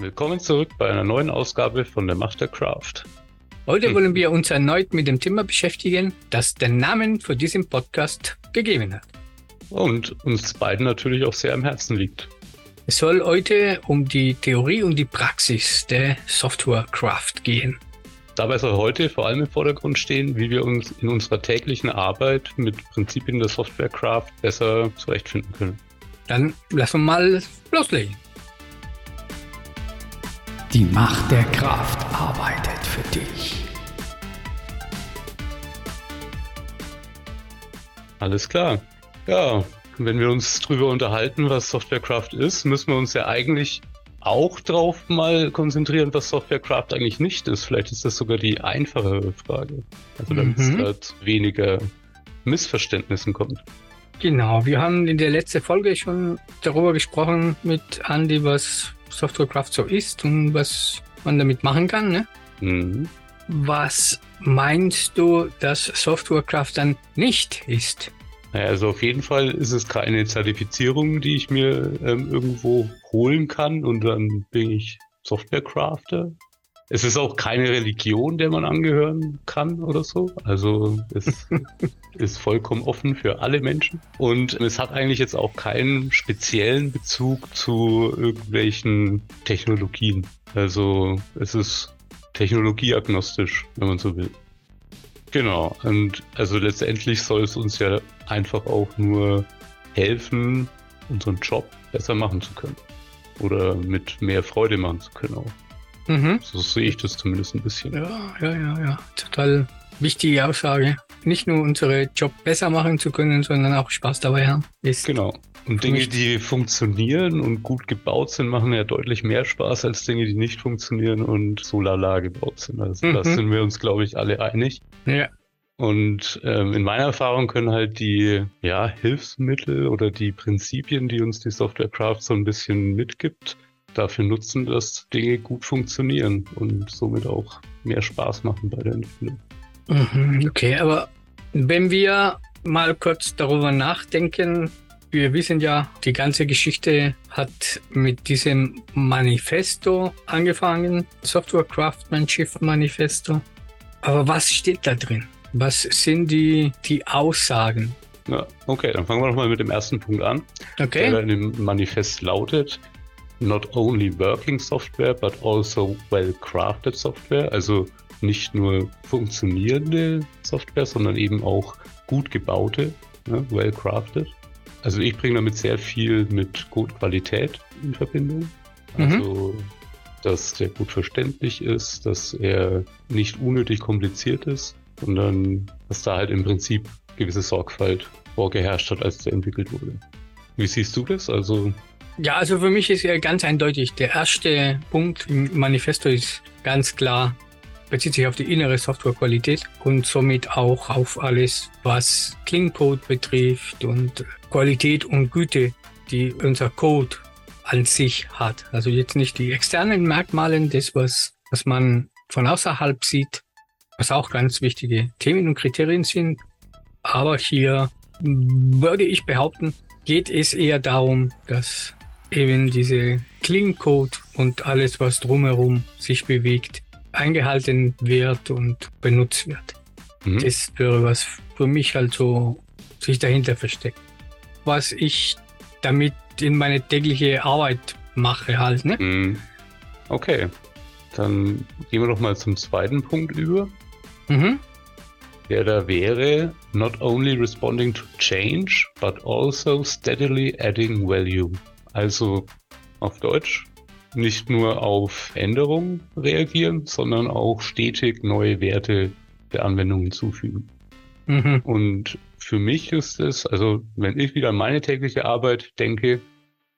Willkommen zurück bei einer neuen Ausgabe von der Macht der Craft. Heute wollen wir uns erneut mit dem Thema beschäftigen, das den Namen für diesen Podcast gegeben hat. Und uns beiden natürlich auch sehr am Herzen liegt. Es soll heute um die Theorie und die Praxis der Softwarecraft gehen. Dabei soll heute vor allem im Vordergrund stehen, wie wir uns in unserer täglichen Arbeit mit Prinzipien der Softwarecraft besser zurechtfinden können. Dann lassen wir mal loslegen. Die Macht der Kraft arbeitet für dich. Alles klar. Ja, wenn wir uns drüber unterhalten, was Softwarecraft ist, müssen wir uns ja eigentlich auch drauf mal konzentrieren, was Softwarecraft eigentlich nicht ist. Vielleicht ist das sogar die einfachere Frage. Also damit mhm. es halt weniger Missverständnissen kommt. Genau, wir haben in der letzten Folge schon darüber gesprochen mit Andy, was Softwarecraft so ist und was man damit machen kann. Ne? Mhm. Was meinst du, dass Softwarecraft dann nicht ist? Also auf jeden Fall ist es keine Zertifizierung, die ich mir ähm, irgendwo holen kann und dann bin ich Softwarecrafter. Es ist auch keine Religion, der man angehören kann oder so. Also es ist vollkommen offen für alle Menschen. Und es hat eigentlich jetzt auch keinen speziellen Bezug zu irgendwelchen Technologien. Also es ist technologieagnostisch, wenn man so will. Genau. Und also letztendlich soll es uns ja einfach auch nur helfen, unseren Job besser machen zu können. Oder mit mehr Freude machen zu können auch. Mhm. So sehe ich das zumindest ein bisschen. Ja, ja, ja, ja. Total wichtige Aussage. Nicht nur unsere Job besser machen zu können, sondern auch Spaß dabei haben. Ist genau. Und Dinge, die funktionieren und gut gebaut sind, machen ja deutlich mehr Spaß als Dinge, die nicht funktionieren und so lala gebaut sind. Also mhm. das sind wir uns, glaube ich, alle einig. Ja. Und ähm, in meiner Erfahrung können halt die ja, Hilfsmittel oder die Prinzipien, die uns die Software Craft so ein bisschen mitgibt, dafür nutzen, dass Dinge gut funktionieren und somit auch mehr Spaß machen bei der Entwicklung. Mhm, okay, aber wenn wir mal kurz darüber nachdenken, wir wissen ja, die ganze Geschichte hat mit diesem Manifesto angefangen, Software Craftsmanship Manifesto. Aber was steht da drin? Was sind die, die Aussagen? Ja, okay, dann fangen wir doch mal mit dem ersten Punkt an. Okay. Der in dem Manifest lautet, not only working software, but also well-crafted software. Also nicht nur funktionierende Software, sondern eben auch gut gebaute, ne, well-crafted. Also ich bringe damit sehr viel mit Codequalität in Verbindung. Mhm. Also, mhm. dass der gut verständlich ist, dass er nicht unnötig kompliziert ist, sondern dass da halt im Prinzip gewisse Sorgfalt vorgeherrscht hat, als der entwickelt wurde. Wie siehst du das? Also ja, also für mich ist ja ganz eindeutig, der erste Punkt im Manifesto ist ganz klar, bezieht sich auf die innere Softwarequalität und somit auch auf alles, was Clean Code betrifft und Qualität und Güte, die unser Code an sich hat. Also jetzt nicht die externen Merkmale, das, was, was man von außerhalb sieht, was auch ganz wichtige Themen und Kriterien sind. Aber hier würde ich behaupten, geht es eher darum, dass eben diese Clean Code und alles, was drumherum sich bewegt, eingehalten wird und benutzt wird. Mhm. Das wäre was für mich halt so sich dahinter versteckt. Was ich damit in meine tägliche Arbeit mache halt, ne? Mhm. Okay. Dann gehen wir doch mal zum zweiten Punkt über. Mhm. Der da wäre not only responding to change, but also steadily adding value. Also auf Deutsch nicht nur auf Änderungen reagieren, sondern auch stetig neue Werte der Anwendung hinzufügen. Mhm. Und für mich ist es, also wenn ich wieder an meine tägliche Arbeit denke,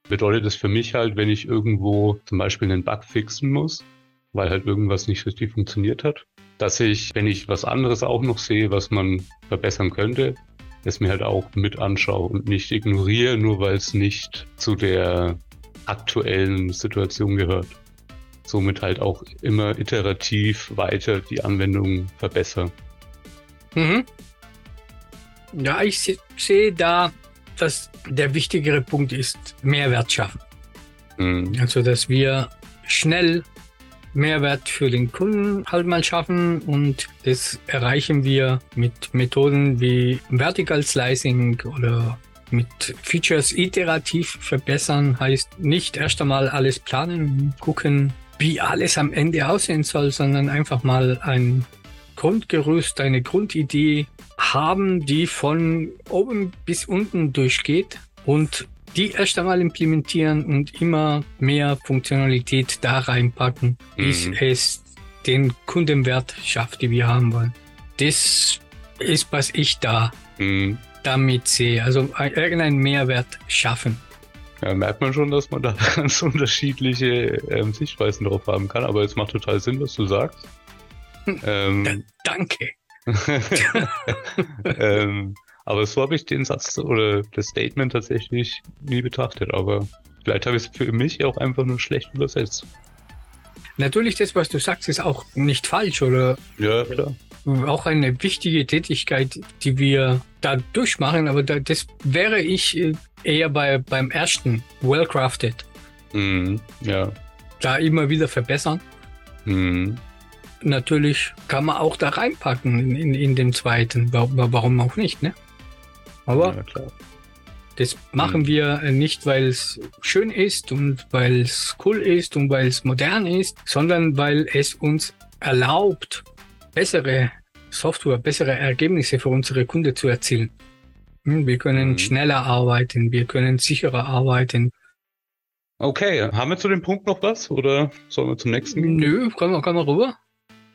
bedeutet es für mich halt, wenn ich irgendwo zum Beispiel einen Bug fixen muss, weil halt irgendwas nicht richtig funktioniert hat, dass ich, wenn ich was anderes auch noch sehe, was man verbessern könnte, es mir halt auch mit anschaue und nicht ignoriere, nur weil es nicht zu der aktuellen Situation gehört. Somit halt auch immer iterativ weiter die Anwendung verbessern. Mhm. Ja, ich sehe da, dass der wichtigere Punkt ist Mehrwert schaffen. Mhm. Also, dass wir schnell Mehrwert für den Kunden halt mal schaffen und das erreichen wir mit Methoden wie Vertical Slicing oder mit Features iterativ verbessern. Heißt nicht erst einmal alles planen, gucken, wie alles am Ende aussehen soll, sondern einfach mal ein Grundgerüst, eine Grundidee haben, die von oben bis unten durchgeht und die erst einmal implementieren und immer mehr Funktionalität da reinpacken, bis mhm. es den Kundenwert schafft, die wir haben wollen. Das ist, was ich da mhm. damit sehe. Also irgendeinen Mehrwert schaffen. Ja, merkt man schon, dass man da ganz unterschiedliche ähm, Sichtweisen drauf haben kann, aber es macht total Sinn, was du sagst. Hm. Ähm, danke. ähm, aber so habe ich den Satz oder das Statement tatsächlich nie betrachtet. Aber vielleicht habe ich es für mich auch einfach nur schlecht übersetzt. Natürlich, das, was du sagst, ist auch nicht falsch, oder? Ja, klar. Auch eine wichtige Tätigkeit, die wir da durchmachen, aber da, das wäre ich äh, eher bei, beim ersten, well-crafted. Mhm, ja. Da immer wieder verbessern. Mhm natürlich kann man auch da reinpacken in, in, in den zweiten. Warum auch nicht, ne? Aber ja, das machen mhm. wir nicht, weil es schön ist und weil es cool ist und weil es modern ist, sondern weil es uns erlaubt, bessere Software, bessere Ergebnisse für unsere Kunden zu erzielen. Hm, wir können mhm. schneller arbeiten, wir können sicherer arbeiten. Okay, haben wir zu dem Punkt noch was oder sollen wir zum nächsten? Nö, können wir, können wir rüber.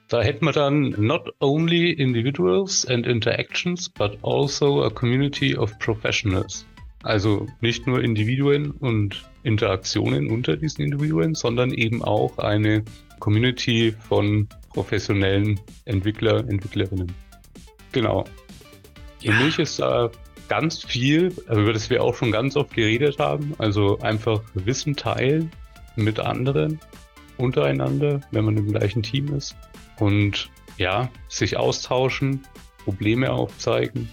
Da hätten wir dann not only individuals and interactions, but also a community of professionals. Also nicht nur Individuen und Interaktionen unter diesen Individuen, sondern eben auch eine Community von professionellen Entwickler, Entwicklerinnen. Genau. Für ja. mich ist da ganz viel, über das wir auch schon ganz oft geredet haben, also einfach Wissen teilen mit anderen, untereinander, wenn man im gleichen Team ist und ja, sich austauschen, Probleme aufzeigen,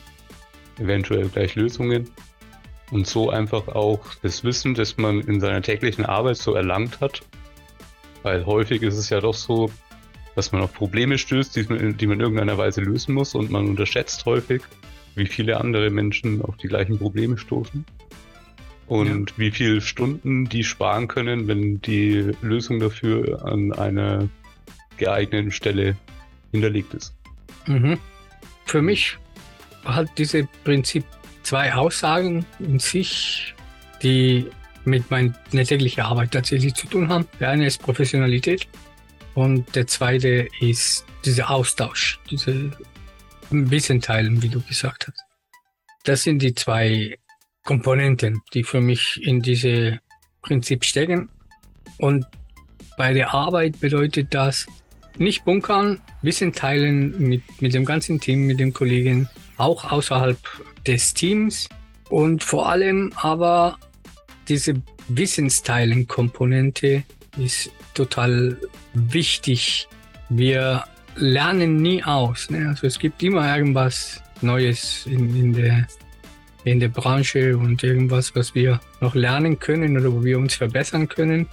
eventuell gleich Lösungen. Und so einfach auch das Wissen, das man in seiner täglichen Arbeit so erlangt hat, weil häufig ist es ja doch so, dass man auf Probleme stößt, die man, die man in irgendeiner Weise lösen muss. Und man unterschätzt häufig, wie viele andere Menschen auf die gleichen Probleme stoßen. Und ja. wie viele Stunden die sparen können, wenn die Lösung dafür an einer geeigneten Stelle hinterlegt ist. Mhm. Für mich hat dieses Prinzip zwei Aussagen in sich, die mit meiner täglichen Arbeit tatsächlich zu tun haben. Der eine ist Professionalität und der zweite ist dieser Austausch, diese Wissen teilen, wie du gesagt hast. Das sind die zwei Komponenten, die für mich in diese Prinzip stecken. Und bei der Arbeit bedeutet das, nicht bunkern, Wissen teilen mit, mit dem ganzen Team, mit den Kollegen, auch außerhalb des Teams und vor allem aber diese Wissensteilen-Komponente ist total wichtig. Wir lernen nie aus. Ne? Also es gibt immer irgendwas Neues in, in, der, in der Branche und irgendwas, was wir noch lernen können oder wo wir uns verbessern können.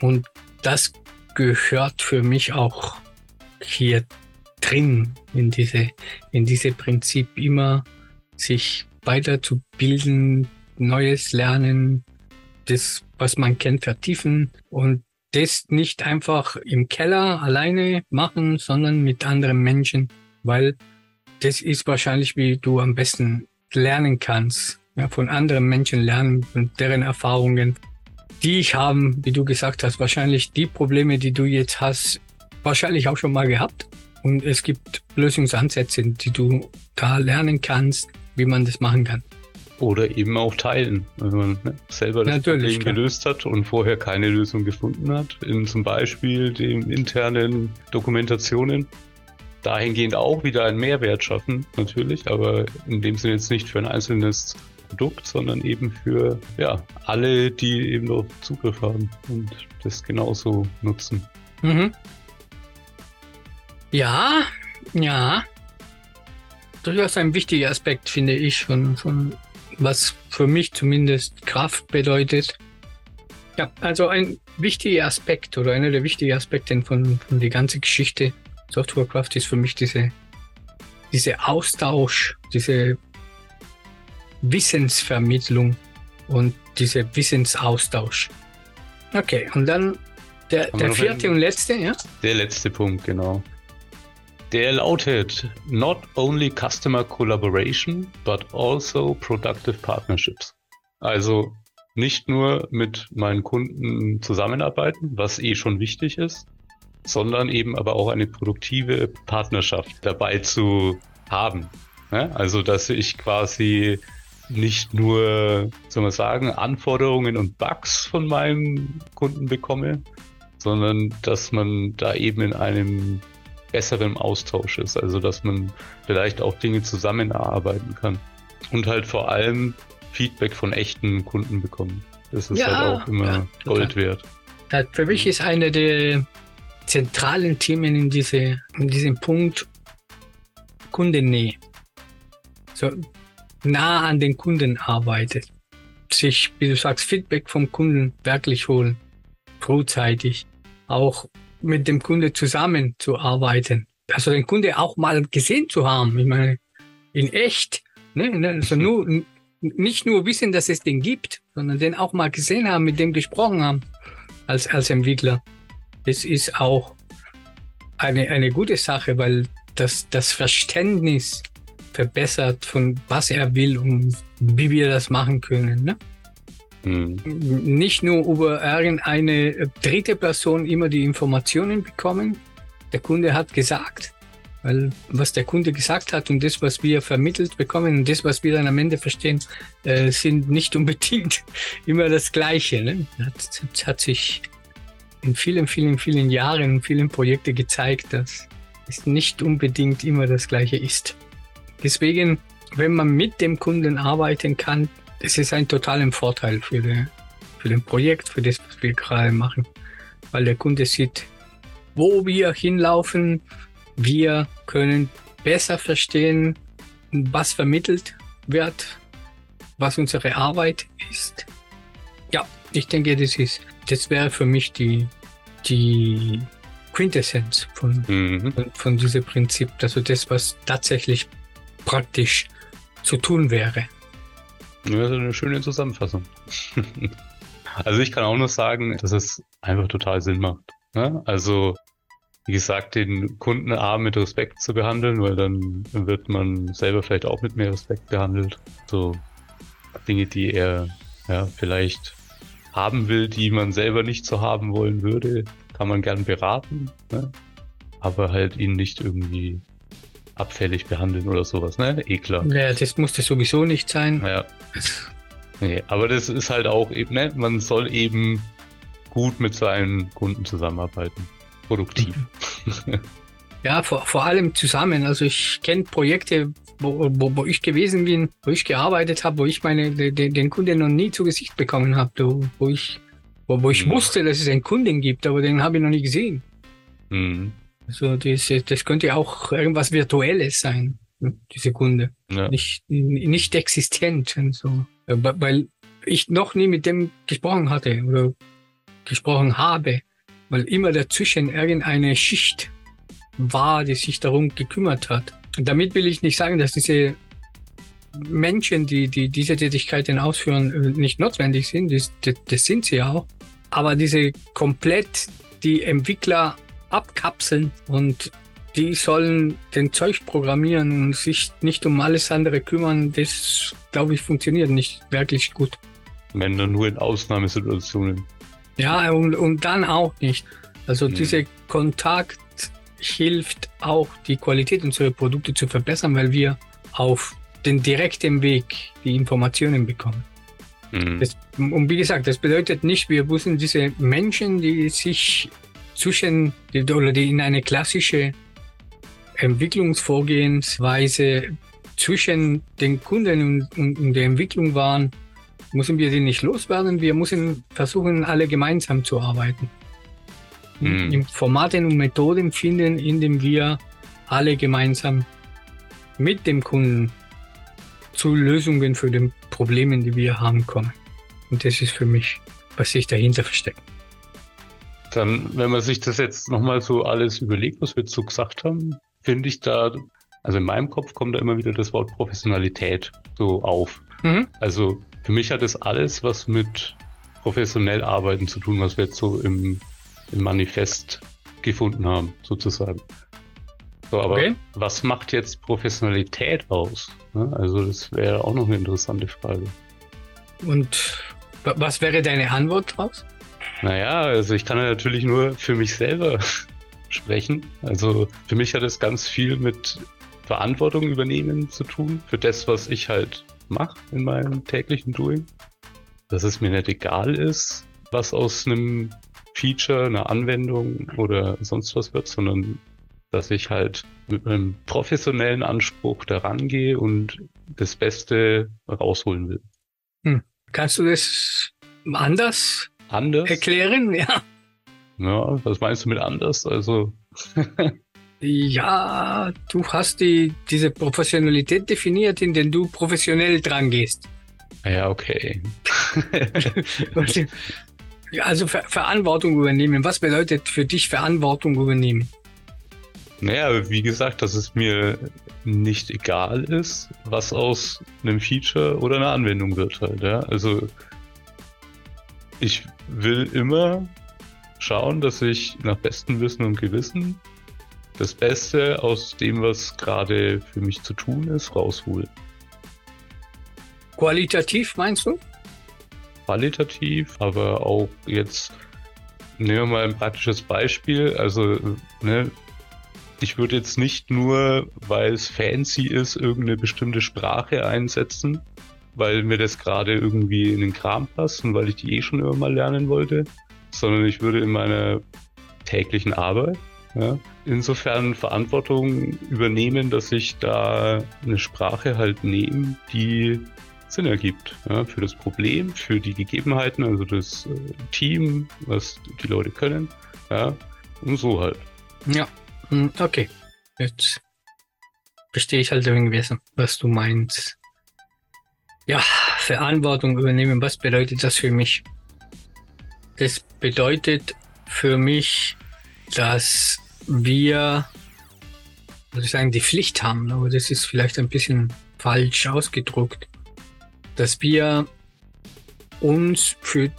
Und das gehört für mich auch hier drin in diese, in diese Prinzip immer sich weiterzubilden, Neues lernen, das, was man kennt, vertiefen und das nicht einfach im Keller alleine machen, sondern mit anderen Menschen, weil das ist wahrscheinlich, wie du am besten lernen kannst. Ja, von anderen Menschen lernen und deren Erfahrungen die ich haben, wie du gesagt hast, wahrscheinlich die Probleme, die du jetzt hast, wahrscheinlich auch schon mal gehabt. Und es gibt Lösungsansätze, die du da lernen kannst, wie man das machen kann. Oder eben auch teilen, wenn man ne, selber das Natürlich, Problem gelöst hat und vorher keine Lösung gefunden hat, in zum Beispiel den internen Dokumentationen. Dahingehend auch wieder einen Mehrwert schaffen, natürlich, aber in dem Sinne jetzt nicht für ein einzelnes Produkt, sondern eben für ja, alle, die eben darauf Zugriff haben und das genauso nutzen. Mhm. Ja, ja. Durchaus ein wichtiger Aspekt, finde ich, von, von was für mich zumindest Kraft bedeutet. Ja, also ein wichtiger Aspekt oder einer der wichtigen Aspekte von, von der ganzen Geschichte Softwarecraft ist für mich diese, diese Austausch, diese Wissensvermittlung und dieser Wissensaustausch. Okay, und dann der, der vierte und letzte, ja? Der letzte Punkt, genau. Der lautet Not only Customer Collaboration, but also Productive Partnerships. Also nicht nur mit meinen Kunden zusammenarbeiten, was eh schon wichtig ist, sondern eben aber auch eine produktive Partnerschaft dabei zu haben. Also, dass ich quasi nicht nur, soll man sagen, Anforderungen und Bugs von meinem Kunden bekomme, sondern dass man da eben in einem besseren Austausch ist. Also, dass man vielleicht auch Dinge zusammenarbeiten kann. Und halt vor allem Feedback von echten Kunden bekommen. Das ist ja, halt auch immer ja, Gold wert. für mich ist eine der zentralen Themen in, diese, in diesem Punkt Kundennähe. So nah an den Kunden arbeitet. Sich, wie du sagst, Feedback vom Kunden wirklich holen. Frühzeitig. Auch mit dem Kunde zusammenzuarbeiten. Also den Kunde auch mal gesehen zu haben. Ich meine, in echt. Ne? Also nur, nicht nur wissen, dass es den gibt, sondern den auch mal gesehen haben, mit dem gesprochen haben als, als Entwickler. Das ist auch eine, eine gute Sache, weil das, das Verständnis verbessert von was er will und wie wir das machen können. Ne? Mhm. Nicht nur über irgendeine dritte Person immer die Informationen bekommen. Der Kunde hat gesagt, weil was der Kunde gesagt hat und das, was wir vermittelt bekommen und das, was wir dann am Ende verstehen, äh, sind nicht unbedingt immer das Gleiche. Ne? Das, das hat sich in vielen, vielen, vielen Jahren und vielen Projekten gezeigt, dass es nicht unbedingt immer das Gleiche ist. Deswegen, wenn man mit dem Kunden arbeiten kann, das ist ein totaler Vorteil für, die, für den Projekt, für das, was wir gerade machen. Weil der Kunde sieht, wo wir hinlaufen, wir können besser verstehen, was vermittelt wird, was unsere Arbeit ist. Ja, ich denke, das ist, das wäre für mich die, die Quintessenz von, mhm. von, von diesem Prinzip. Also das, was tatsächlich praktisch zu tun wäre. Das ist eine schöne Zusammenfassung. also ich kann auch nur sagen, dass es einfach total Sinn macht. Ne? Also wie gesagt, den Kunden A mit Respekt zu behandeln, weil dann wird man selber vielleicht auch mit mehr Respekt behandelt. So Dinge, die er ja, vielleicht haben will, die man selber nicht so haben wollen würde, kann man gern beraten, ne? aber halt ihn nicht irgendwie abfällig behandeln oder sowas, ne? Eh klar. Ja, das muss das sowieso nicht sein. Ja. Nee, aber das ist halt auch eben, ne? Man soll eben gut mit seinen Kunden zusammenarbeiten produktiv. Ja, vor, vor allem zusammen. Also ich kenne Projekte, wo, wo, wo ich gewesen bin, wo ich gearbeitet habe, wo ich meine den, den Kunden noch nie zu Gesicht bekommen habe, wo ich wo, wo ich mhm. wusste, dass es einen Kunden gibt, aber den habe ich noch nie gesehen. Mhm. Also das, das könnte auch irgendwas Virtuelles sein, diese Kunde. Ja. Nicht, nicht existent. Und so. Weil ich noch nie mit dem gesprochen hatte oder gesprochen habe weil immer dazwischen irgendeine Schicht war, die sich darum gekümmert hat. Und damit will ich nicht sagen, dass diese Menschen, die, die diese Tätigkeiten ausführen, nicht notwendig sind. Das, das, das sind sie auch. Aber diese komplett die Entwickler abkapseln und die sollen den Zeug programmieren und sich nicht um alles andere kümmern, das glaube ich funktioniert nicht wirklich gut. Wenn dann nur in Ausnahmesituationen. Ja, und, und dann auch nicht. Also mhm. dieser Kontakt hilft auch, die Qualität unserer Produkte zu verbessern, weil wir auf den direkten Weg die Informationen bekommen. Mhm. Das, und wie gesagt, das bedeutet nicht, wir müssen diese Menschen, die sich zwischen oder die in eine klassische Entwicklungsvorgehensweise zwischen den Kunden und, und, und der Entwicklung waren, müssen wir sie nicht loswerden. Wir müssen versuchen, alle gemeinsam zu arbeiten. Mhm. Formaten und Methoden finden, indem wir alle gemeinsam mit dem Kunden zu Lösungen für die Probleme, die wir haben, kommen. Und das ist für mich was sich dahinter versteckt. Dann, wenn man sich das jetzt nochmal so alles überlegt, was wir jetzt so gesagt haben, finde ich da, also in meinem Kopf kommt da immer wieder das Wort Professionalität so auf. Mhm. Also für mich hat das alles was mit professionell arbeiten zu tun, was wir jetzt so im, im Manifest gefunden haben, sozusagen. So, aber okay. was macht jetzt Professionalität aus? Also das wäre auch noch eine interessante Frage. Und was wäre deine Antwort draus? Naja, also ich kann natürlich nur für mich selber sprechen. Also für mich hat es ganz viel mit Verantwortung übernehmen zu tun, für das, was ich halt mache in meinem täglichen Doing. Dass es mir nicht egal ist, was aus einem Feature, einer Anwendung oder sonst was wird, sondern dass ich halt mit einem professionellen Anspruch daran gehe und das Beste rausholen will. Hm. Kannst du das anders, anders? erklären? Ja. Ja, was meinst du mit anders? Also. ja, du hast die, diese Professionalität definiert, in der du professionell dran gehst. Ja, okay. also Ver Verantwortung übernehmen. Was bedeutet für dich Verantwortung übernehmen? Naja, wie gesagt, dass es mir nicht egal ist, was aus einem Feature oder einer Anwendung wird halt. Ja? Also ich will immer schauen, dass ich nach bestem Wissen und Gewissen das Beste aus dem, was gerade für mich zu tun ist, raushole. Qualitativ meinst du? Qualitativ, aber auch jetzt nehmen wir mal ein praktisches Beispiel. Also, ne, ich würde jetzt nicht nur, weil es fancy ist, irgendeine bestimmte Sprache einsetzen, weil mir das gerade irgendwie in den Kram passt und weil ich die eh schon immer mal lernen wollte, sondern ich würde in meiner täglichen Arbeit ja, insofern Verantwortung übernehmen, dass ich da eine Sprache halt nehme, die Sinn ergibt ja, für das Problem, für die Gegebenheiten, also das äh, Team, was die Leute können, ja, und so halt. Ja, hm, okay. Jetzt verstehe ich halt irgendwie, was du meinst. Ja, Verantwortung übernehmen, was bedeutet das für mich? Das bedeutet für mich, dass wir, muss ich sagen, die Pflicht haben, aber das ist vielleicht ein bisschen falsch ausgedruckt, dass wir uns für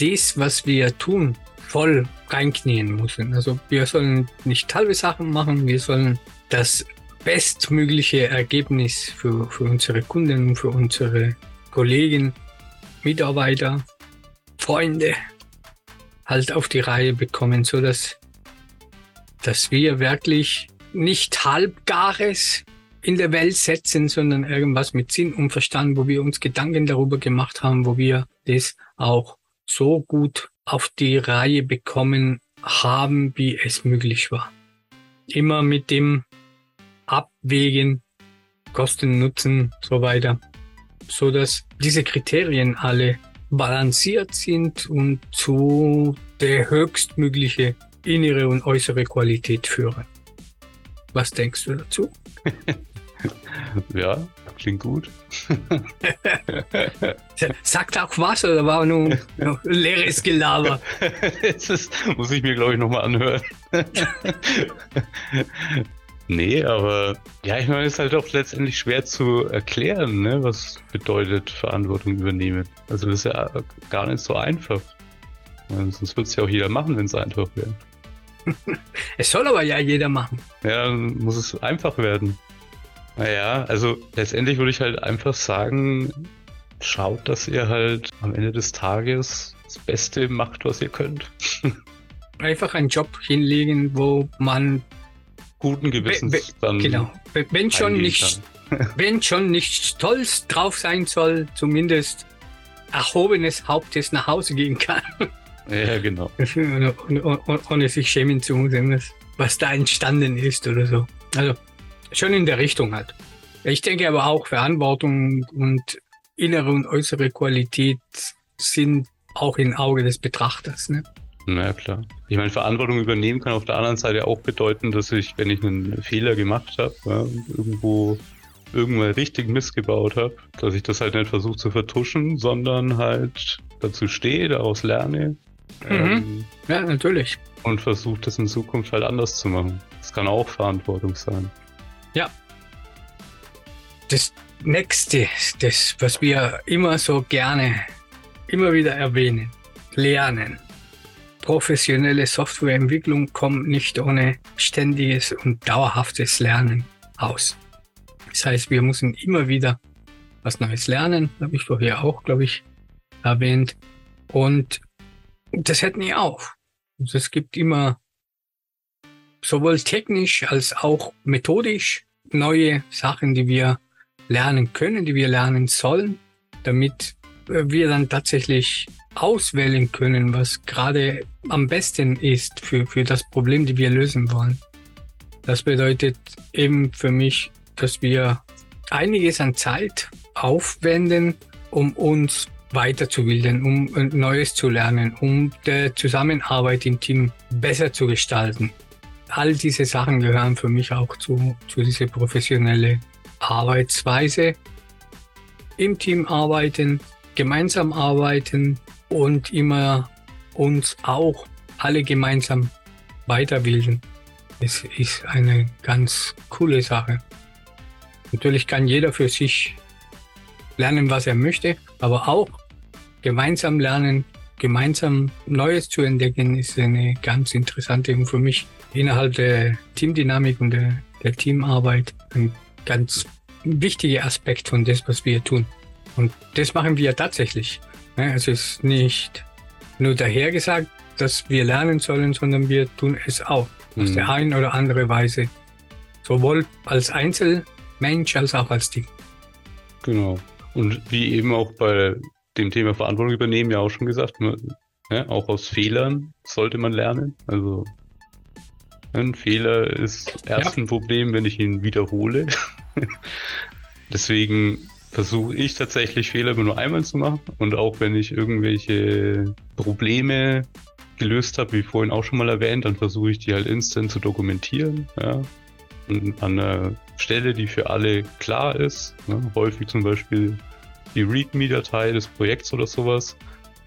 das, was wir tun, voll reinknien müssen. Also wir sollen nicht halbe Sachen machen, wir sollen das bestmögliche Ergebnis für, für unsere Kunden, für unsere Kollegen, Mitarbeiter, Freunde halt auf die Reihe bekommen, so dass, dass wir wirklich nicht halbgares in der Welt setzen, sondern irgendwas mit Sinn und Verstand, wo wir uns Gedanken darüber gemacht haben, wo wir das auch so gut auf die Reihe bekommen haben, wie es möglich war. Immer mit dem Abwägen, Kosten, Nutzen, so weiter, so dass diese Kriterien alle balanciert sind und zu der höchstmögliche innere und äußere Qualität führen. Was denkst du dazu? ja, klingt gut. Sagt auch was oder war nur leeres Gelaber? das muss ich mir, glaube ich, nochmal anhören. Nee, aber ja, ich meine, es ist halt auch letztendlich schwer zu erklären, ne, was bedeutet Verantwortung übernehmen. Also das ist ja gar nicht so einfach. Sonst würde es ja auch jeder machen, wenn es einfach wäre. es soll aber ja jeder machen. Ja, dann muss es einfach werden. Naja, also letztendlich würde ich halt einfach sagen, schaut, dass ihr halt am Ende des Tages das Beste macht, was ihr könnt. einfach einen Job hinlegen, wo man guten Gewissens dann genau, wenn schon nicht, wenn schon nicht stolz drauf sein soll, zumindest erhobenes Hauptes nach Hause gehen kann. Ja, genau. Ohne sich schämen zu müssen, was da entstanden ist oder so. Also Schon in der Richtung halt. Ich denke aber auch Verantwortung und innere und äußere Qualität sind auch im Auge des Betrachters. Ne? Na klar. Ich meine, Verantwortung übernehmen kann auf der anderen Seite auch bedeuten, dass ich, wenn ich einen Fehler gemacht habe, ja, irgendwo irgendwann richtig missgebaut habe, dass ich das halt nicht versuche zu vertuschen, sondern halt dazu stehe, daraus lerne. Mhm. Ähm, ja, natürlich. Und versuche das in Zukunft halt anders zu machen. Das kann auch Verantwortung sein. Ja. Das nächste, das, was wir immer so gerne, immer wieder erwähnen, lernen. Professionelle Softwareentwicklung kommt nicht ohne ständiges und dauerhaftes Lernen aus. Das heißt, wir müssen immer wieder was Neues lernen, habe ich vorher auch, glaube ich, erwähnt. Und das hört nie auf. Also es gibt immer sowohl technisch als auch methodisch neue Sachen, die wir lernen können, die wir lernen sollen, damit wir dann tatsächlich auswählen können, was gerade am besten ist für, für das Problem, die wir lösen wollen. Das bedeutet eben für mich, dass wir einiges an Zeit aufwenden, um uns weiterzubilden, um Neues zu lernen, um die Zusammenarbeit im Team besser zu gestalten. All diese Sachen gehören für mich auch zu, zu dieser professionellen Arbeitsweise. Im Team arbeiten, gemeinsam arbeiten und immer uns auch alle gemeinsam weiterbilden. Es ist eine ganz coole Sache. Natürlich kann jeder für sich lernen, was er möchte, aber auch gemeinsam lernen, gemeinsam Neues zu entdecken, ist eine ganz interessante und für mich innerhalb der Teamdynamik und der, der Teamarbeit ein ganz wichtiger Aspekt von das, was wir tun. Und das machen wir tatsächlich. Also es ist nicht nur dahergesagt, dass wir lernen sollen, sondern wir tun es auch. Mhm. Aus der einen oder anderen Weise. Sowohl als Einzelmensch als auch als Team. Genau. Und wie eben auch bei dem Thema Verantwortung übernehmen ja auch schon gesagt, ne, ja, auch aus Fehlern sollte man lernen. Also ein Fehler ist erst ja. ein Problem, wenn ich ihn wiederhole. Deswegen versuche ich tatsächlich Fehler nur einmal zu machen. Und auch wenn ich irgendwelche Probleme gelöst habe, wie vorhin auch schon mal erwähnt, dann versuche ich die halt instant zu dokumentieren. Ja. Und an einer Stelle, die für alle klar ist. Ne. Häufig zum Beispiel die README-Datei des Projekts oder sowas,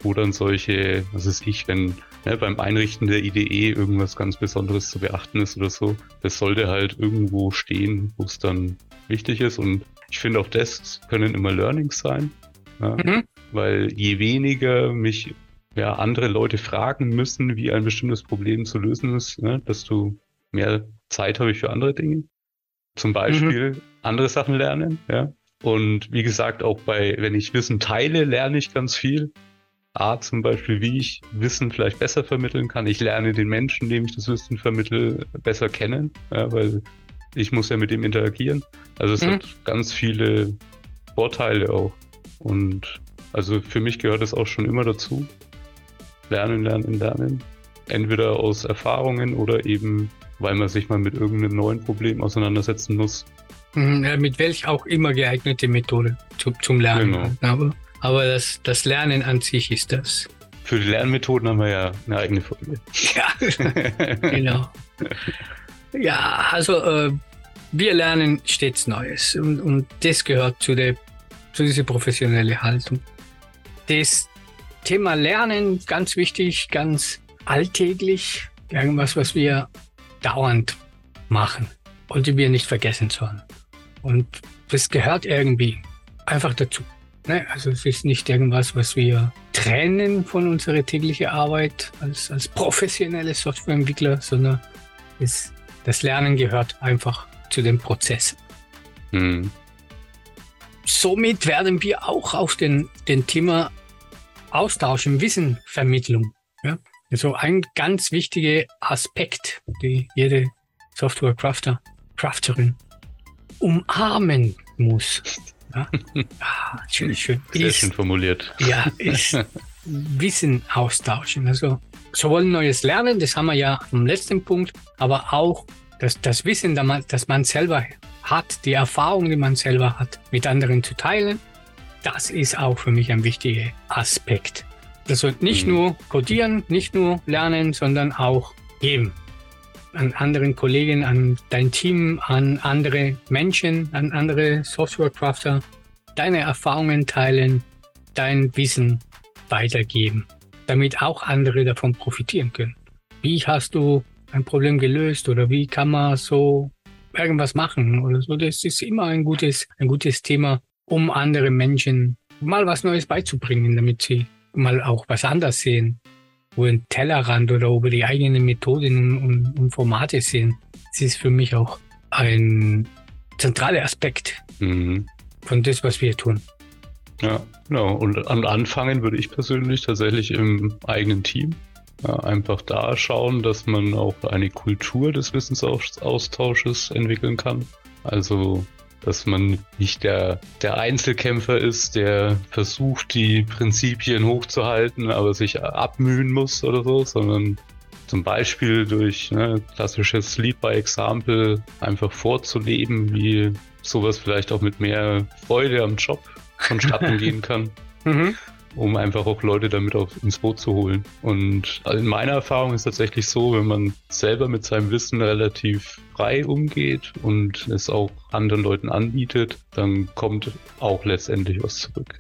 wo dann solche, was ist ich, wenn ne, beim Einrichten der IDE irgendwas ganz Besonderes zu beachten ist oder so, das sollte halt irgendwo stehen, wo es dann wichtig ist und ich finde auch das können immer Learnings sein, ja, mhm. weil je weniger mich ja, andere Leute fragen müssen, wie ein bestimmtes Problem zu lösen ist, ne, desto mehr Zeit habe ich für andere Dinge. Zum Beispiel mhm. andere Sachen lernen, ja. Und wie gesagt, auch bei, wenn ich Wissen teile, lerne ich ganz viel. A, zum Beispiel, wie ich Wissen vielleicht besser vermitteln kann. Ich lerne den Menschen, dem ich das Wissen vermittle, besser kennen, ja, weil ich muss ja mit dem interagieren. Also es mhm. hat ganz viele Vorteile auch. Und also für mich gehört es auch schon immer dazu. Lernen, lernen, lernen. Entweder aus Erfahrungen oder eben, weil man sich mal mit irgendeinem neuen Problem auseinandersetzen muss. Mhm, mit welch auch immer geeignete Methode zu, zum Lernen. Genau. Aber, aber das, das Lernen an sich ist das. Für die Lernmethoden haben wir ja eine eigene Folge. Ja, genau. Ja, also äh, wir lernen stets Neues und, und das gehört zu, der, zu dieser professionellen Haltung. Das Thema Lernen, ganz wichtig, ganz alltäglich, irgendwas, was wir dauernd machen und die wir nicht vergessen sollen. Und das gehört irgendwie einfach dazu. Ne? Also es ist nicht irgendwas, was wir trennen von unserer täglichen Arbeit als, als professionelle Softwareentwickler, sondern es, das Lernen gehört einfach zu dem Prozess. Hm. Somit werden wir auch auf den, den Thema Austausch im Wissenvermittlung. Ja? Also ein ganz wichtiger Aspekt, die jede Software-Crafter, Crafterin umarmen muss. Ja, ah, schön, schön. Sehr ist, schön formuliert. Ja, ist Wissen austauschen. Also sowohl neues Lernen, das haben wir ja am letzten Punkt, aber auch das, das Wissen, das man, das man selber hat, die Erfahrung, die man selber hat, mit anderen zu teilen, das ist auch für mich ein wichtiger Aspekt. Also nicht mhm. nur codieren, nicht nur lernen, sondern auch geben an anderen Kollegen, an dein Team, an andere Menschen, an andere Softwarecrafter, deine Erfahrungen teilen, dein Wissen weitergeben, damit auch andere davon profitieren können. Wie hast du ein Problem gelöst oder wie kann man so irgendwas machen oder so? Das ist immer ein gutes, ein gutes Thema, um andere Menschen mal was Neues beizubringen, damit sie mal auch was anders sehen, wo ein Tellerrand oder über die eigenen Methoden und, und Formate sehen. Das ist für mich auch ein zentraler Aspekt mhm. von das, was wir tun. Ja, genau. Und an anfangen würde ich persönlich tatsächlich im eigenen Team. Ja, einfach da schauen, dass man auch eine Kultur des Wissensaustausches entwickeln kann. Also, dass man nicht der, der Einzelkämpfer ist, der versucht, die Prinzipien hochzuhalten, aber sich abmühen muss oder so, sondern zum Beispiel durch ne, klassisches Lead by Example einfach vorzuleben, wie sowas vielleicht auch mit mehr Freude am Job vonstatten gehen kann. Mhm. Um einfach auch Leute damit auf, ins Boot zu holen. Und in meiner Erfahrung ist tatsächlich so, wenn man selber mit seinem Wissen relativ frei umgeht und es auch anderen Leuten anbietet, dann kommt auch letztendlich was zurück.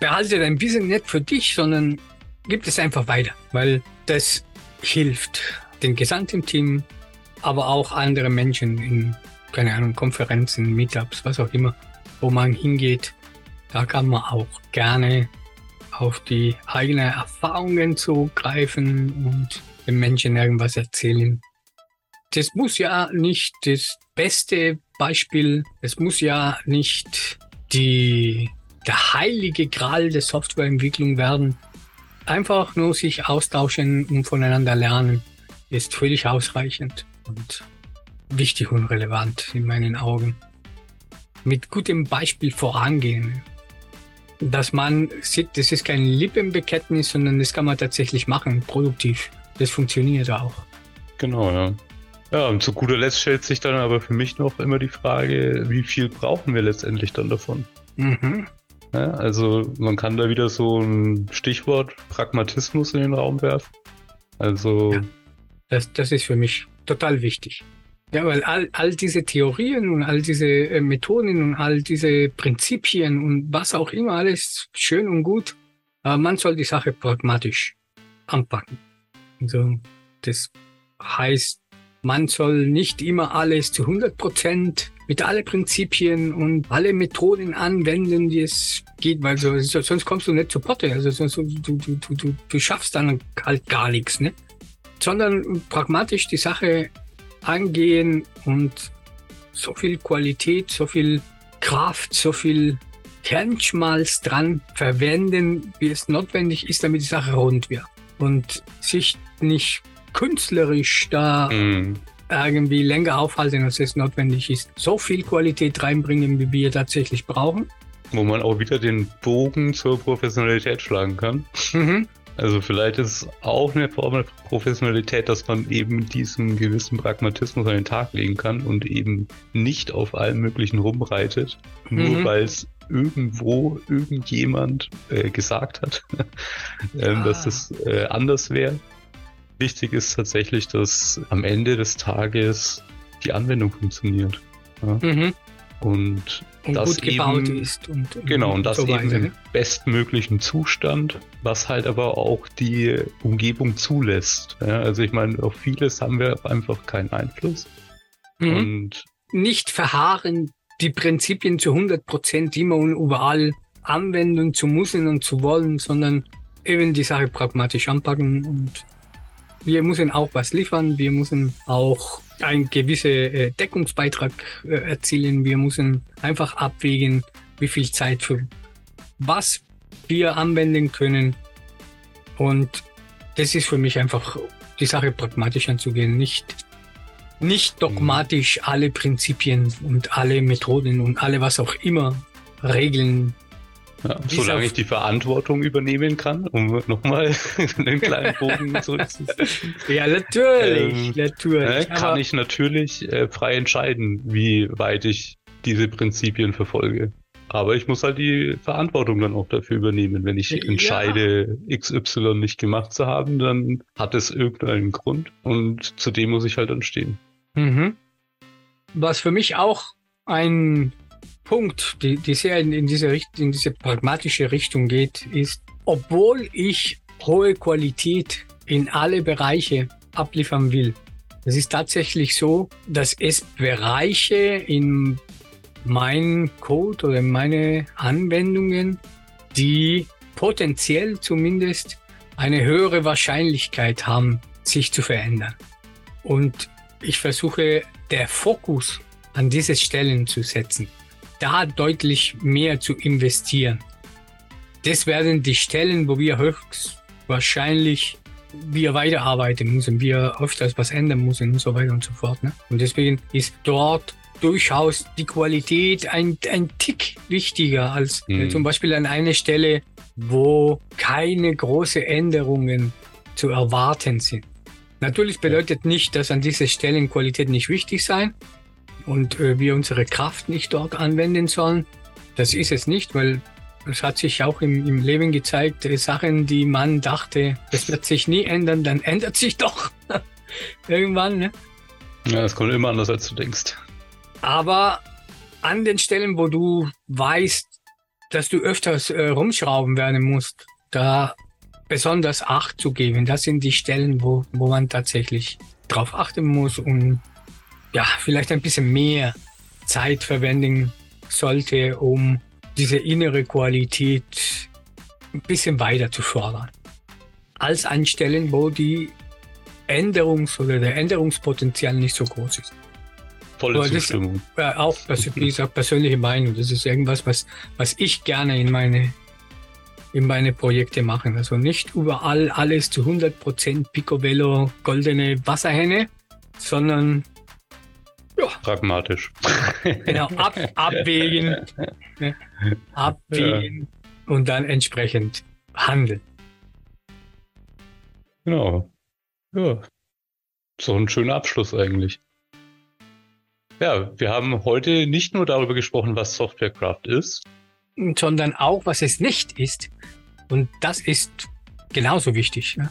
Behalte dein Wissen nicht für dich, sondern gib es einfach weiter, weil das hilft dem gesamten Team, aber auch anderen Menschen in, keine Ahnung, Konferenzen, Meetups, was auch immer, wo man hingeht. Da kann man auch gerne auf die eigenen Erfahrungen zugreifen und den Menschen irgendwas erzählen. Das muss ja nicht das beste Beispiel, es muss ja nicht die, der heilige Gral der Softwareentwicklung werden, einfach nur sich austauschen und voneinander lernen ist völlig ausreichend und wichtig und relevant in meinen Augen. Mit gutem Beispiel vorangehen. Dass man sieht, das ist kein Lippenbekenntnis, sondern das kann man tatsächlich machen, produktiv. Das funktioniert auch. Genau, ja. Ja, und zu guter Letzt stellt sich dann aber für mich noch immer die Frage, wie viel brauchen wir letztendlich dann davon? Mhm. Ja, also man kann da wieder so ein Stichwort Pragmatismus in den Raum werfen. Also. Ja, das, das ist für mich total wichtig. Ja, weil all, all diese Theorien und all diese äh, Methoden und all diese Prinzipien und was auch immer, alles schön und gut, aber man soll die Sache pragmatisch anpacken. Also, das heißt, man soll nicht immer alles zu 100 Prozent mit alle Prinzipien und alle Methoden anwenden, die es geht, weil so, sonst kommst du nicht zu Potte. Also sonst, du, du, du, du schaffst dann halt gar nichts, ne? Sondern pragmatisch die Sache angehen und so viel Qualität, so viel Kraft, so viel Kernschmalz dran verwenden, wie es notwendig ist, damit die Sache rund wird. Und sich nicht künstlerisch da mm irgendwie länger aufhalten, als es notwendig ist. So viel Qualität reinbringen, wie wir tatsächlich brauchen. Wo man auch wieder den Bogen zur Professionalität schlagen kann. Mhm. Also vielleicht ist es auch eine Form der Professionalität, dass man eben diesen gewissen Pragmatismus an den Tag legen kann und eben nicht auf allem Möglichen rumreitet, mhm. nur weil es irgendwo irgendjemand äh, gesagt hat, äh, ja. dass es äh, anders wäre. Wichtig ist tatsächlich, dass am Ende des Tages die Anwendung funktioniert. Ja? Mhm. Und, und das gut gebaut eben, ist. Und, und genau, und das so eben im bestmöglichen Zustand, was halt aber auch die Umgebung zulässt. Ja? Also ich meine, auf vieles haben wir einfach keinen Einfluss. Mhm. Und nicht verharren, die Prinzipien zu 100 Prozent immer und überall anwenden zu müssen und zu wollen, sondern eben die Sache pragmatisch anpacken und wir müssen auch was liefern, wir müssen auch einen gewissen äh, Deckungsbeitrag äh, erzielen, wir müssen einfach abwägen, wie viel Zeit für was wir anwenden können. Und das ist für mich einfach die Sache pragmatisch anzugehen, nicht, nicht dogmatisch alle Prinzipien und alle Methoden und alle was auch immer Regeln ja, solange ich die Verantwortung übernehmen kann, um nochmal einen kleinen Bogen zurückzusetzen. ja, natürlich, ähm, natürlich. Äh, kann ich natürlich äh, frei entscheiden, wie weit ich diese Prinzipien verfolge. Aber ich muss halt die Verantwortung dann auch dafür übernehmen. Wenn ich entscheide, ja. XY nicht gemacht zu haben, dann hat es irgendeinen Grund und zu dem muss ich halt dann stehen. Mhm. Was für mich auch ein Punkt, die, die sehr in, in, diese Richt in diese pragmatische Richtung geht, ist obwohl ich hohe Qualität in alle Bereiche abliefern will. Es ist tatsächlich so, dass es Bereiche in meinen Code oder in meine Anwendungen, die potenziell zumindest eine höhere Wahrscheinlichkeit haben, sich zu verändern. Und ich versuche, der Fokus an diese Stellen zu setzen, da deutlich mehr zu investieren. Das werden die Stellen, wo wir höchstwahrscheinlich wir weiterarbeiten müssen, wir öfters was ändern müssen und so weiter und so fort. Ne? Und deswegen ist dort durchaus die Qualität ein, ein Tick wichtiger als mhm. zum Beispiel an einer Stelle, wo keine großen Änderungen zu erwarten sind. Natürlich bedeutet nicht, dass an dieser Stelle Qualität nicht wichtig sein und äh, wir unsere Kraft nicht dort anwenden sollen. Das ist es nicht, weil es hat sich auch im, im Leben gezeigt, äh, Sachen, die man dachte, das wird sich nie ändern, dann ändert sich doch irgendwann. Ne? Ja, es kommt immer anders, als du denkst. Aber an den Stellen, wo du weißt, dass du öfters äh, rumschrauben werden musst, da besonders Acht zu geben. Das sind die Stellen, wo, wo man tatsächlich drauf achten muss und ja, vielleicht ein bisschen mehr Zeit verwenden sollte, um diese innere Qualität ein bisschen weiter zu fördern. Als an Stellen, wo die Änderungs- oder der Änderungspotenzial nicht so groß ist. Volle Aber Zustimmung. Das, äh, auch, wie gesagt, persönliche Meinung. Das ist irgendwas, was, was ich gerne in meine in meine Projekte machen. Also nicht überall alles zu 100% Picobello goldene Wasserhähne, sondern ja. pragmatisch. Genau, ab, abwägen, ne? abwägen ja. und dann entsprechend handeln. Genau. Ja. So ein schöner Abschluss eigentlich. Ja, wir haben heute nicht nur darüber gesprochen, was Softwarecraft ist, sondern auch, was es nicht ist. Und das ist genauso wichtig. Ne?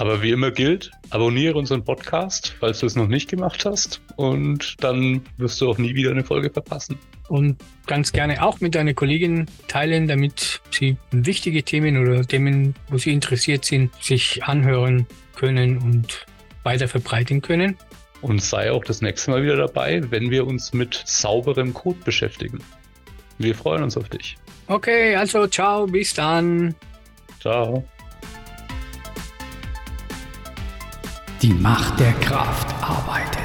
Aber wie immer gilt, abonniere unseren Podcast, falls du es noch nicht gemacht hast. Und dann wirst du auch nie wieder eine Folge verpassen. Und ganz gerne auch mit deinen Kolleginnen teilen, damit sie wichtige Themen oder Themen, wo sie interessiert sind, sich anhören können und weiter verbreiten können. Und sei auch das nächste Mal wieder dabei, wenn wir uns mit sauberem Code beschäftigen. Wir freuen uns auf dich. Okay, also ciao, bis dann. Ciao. Die Macht der Kraft arbeitet.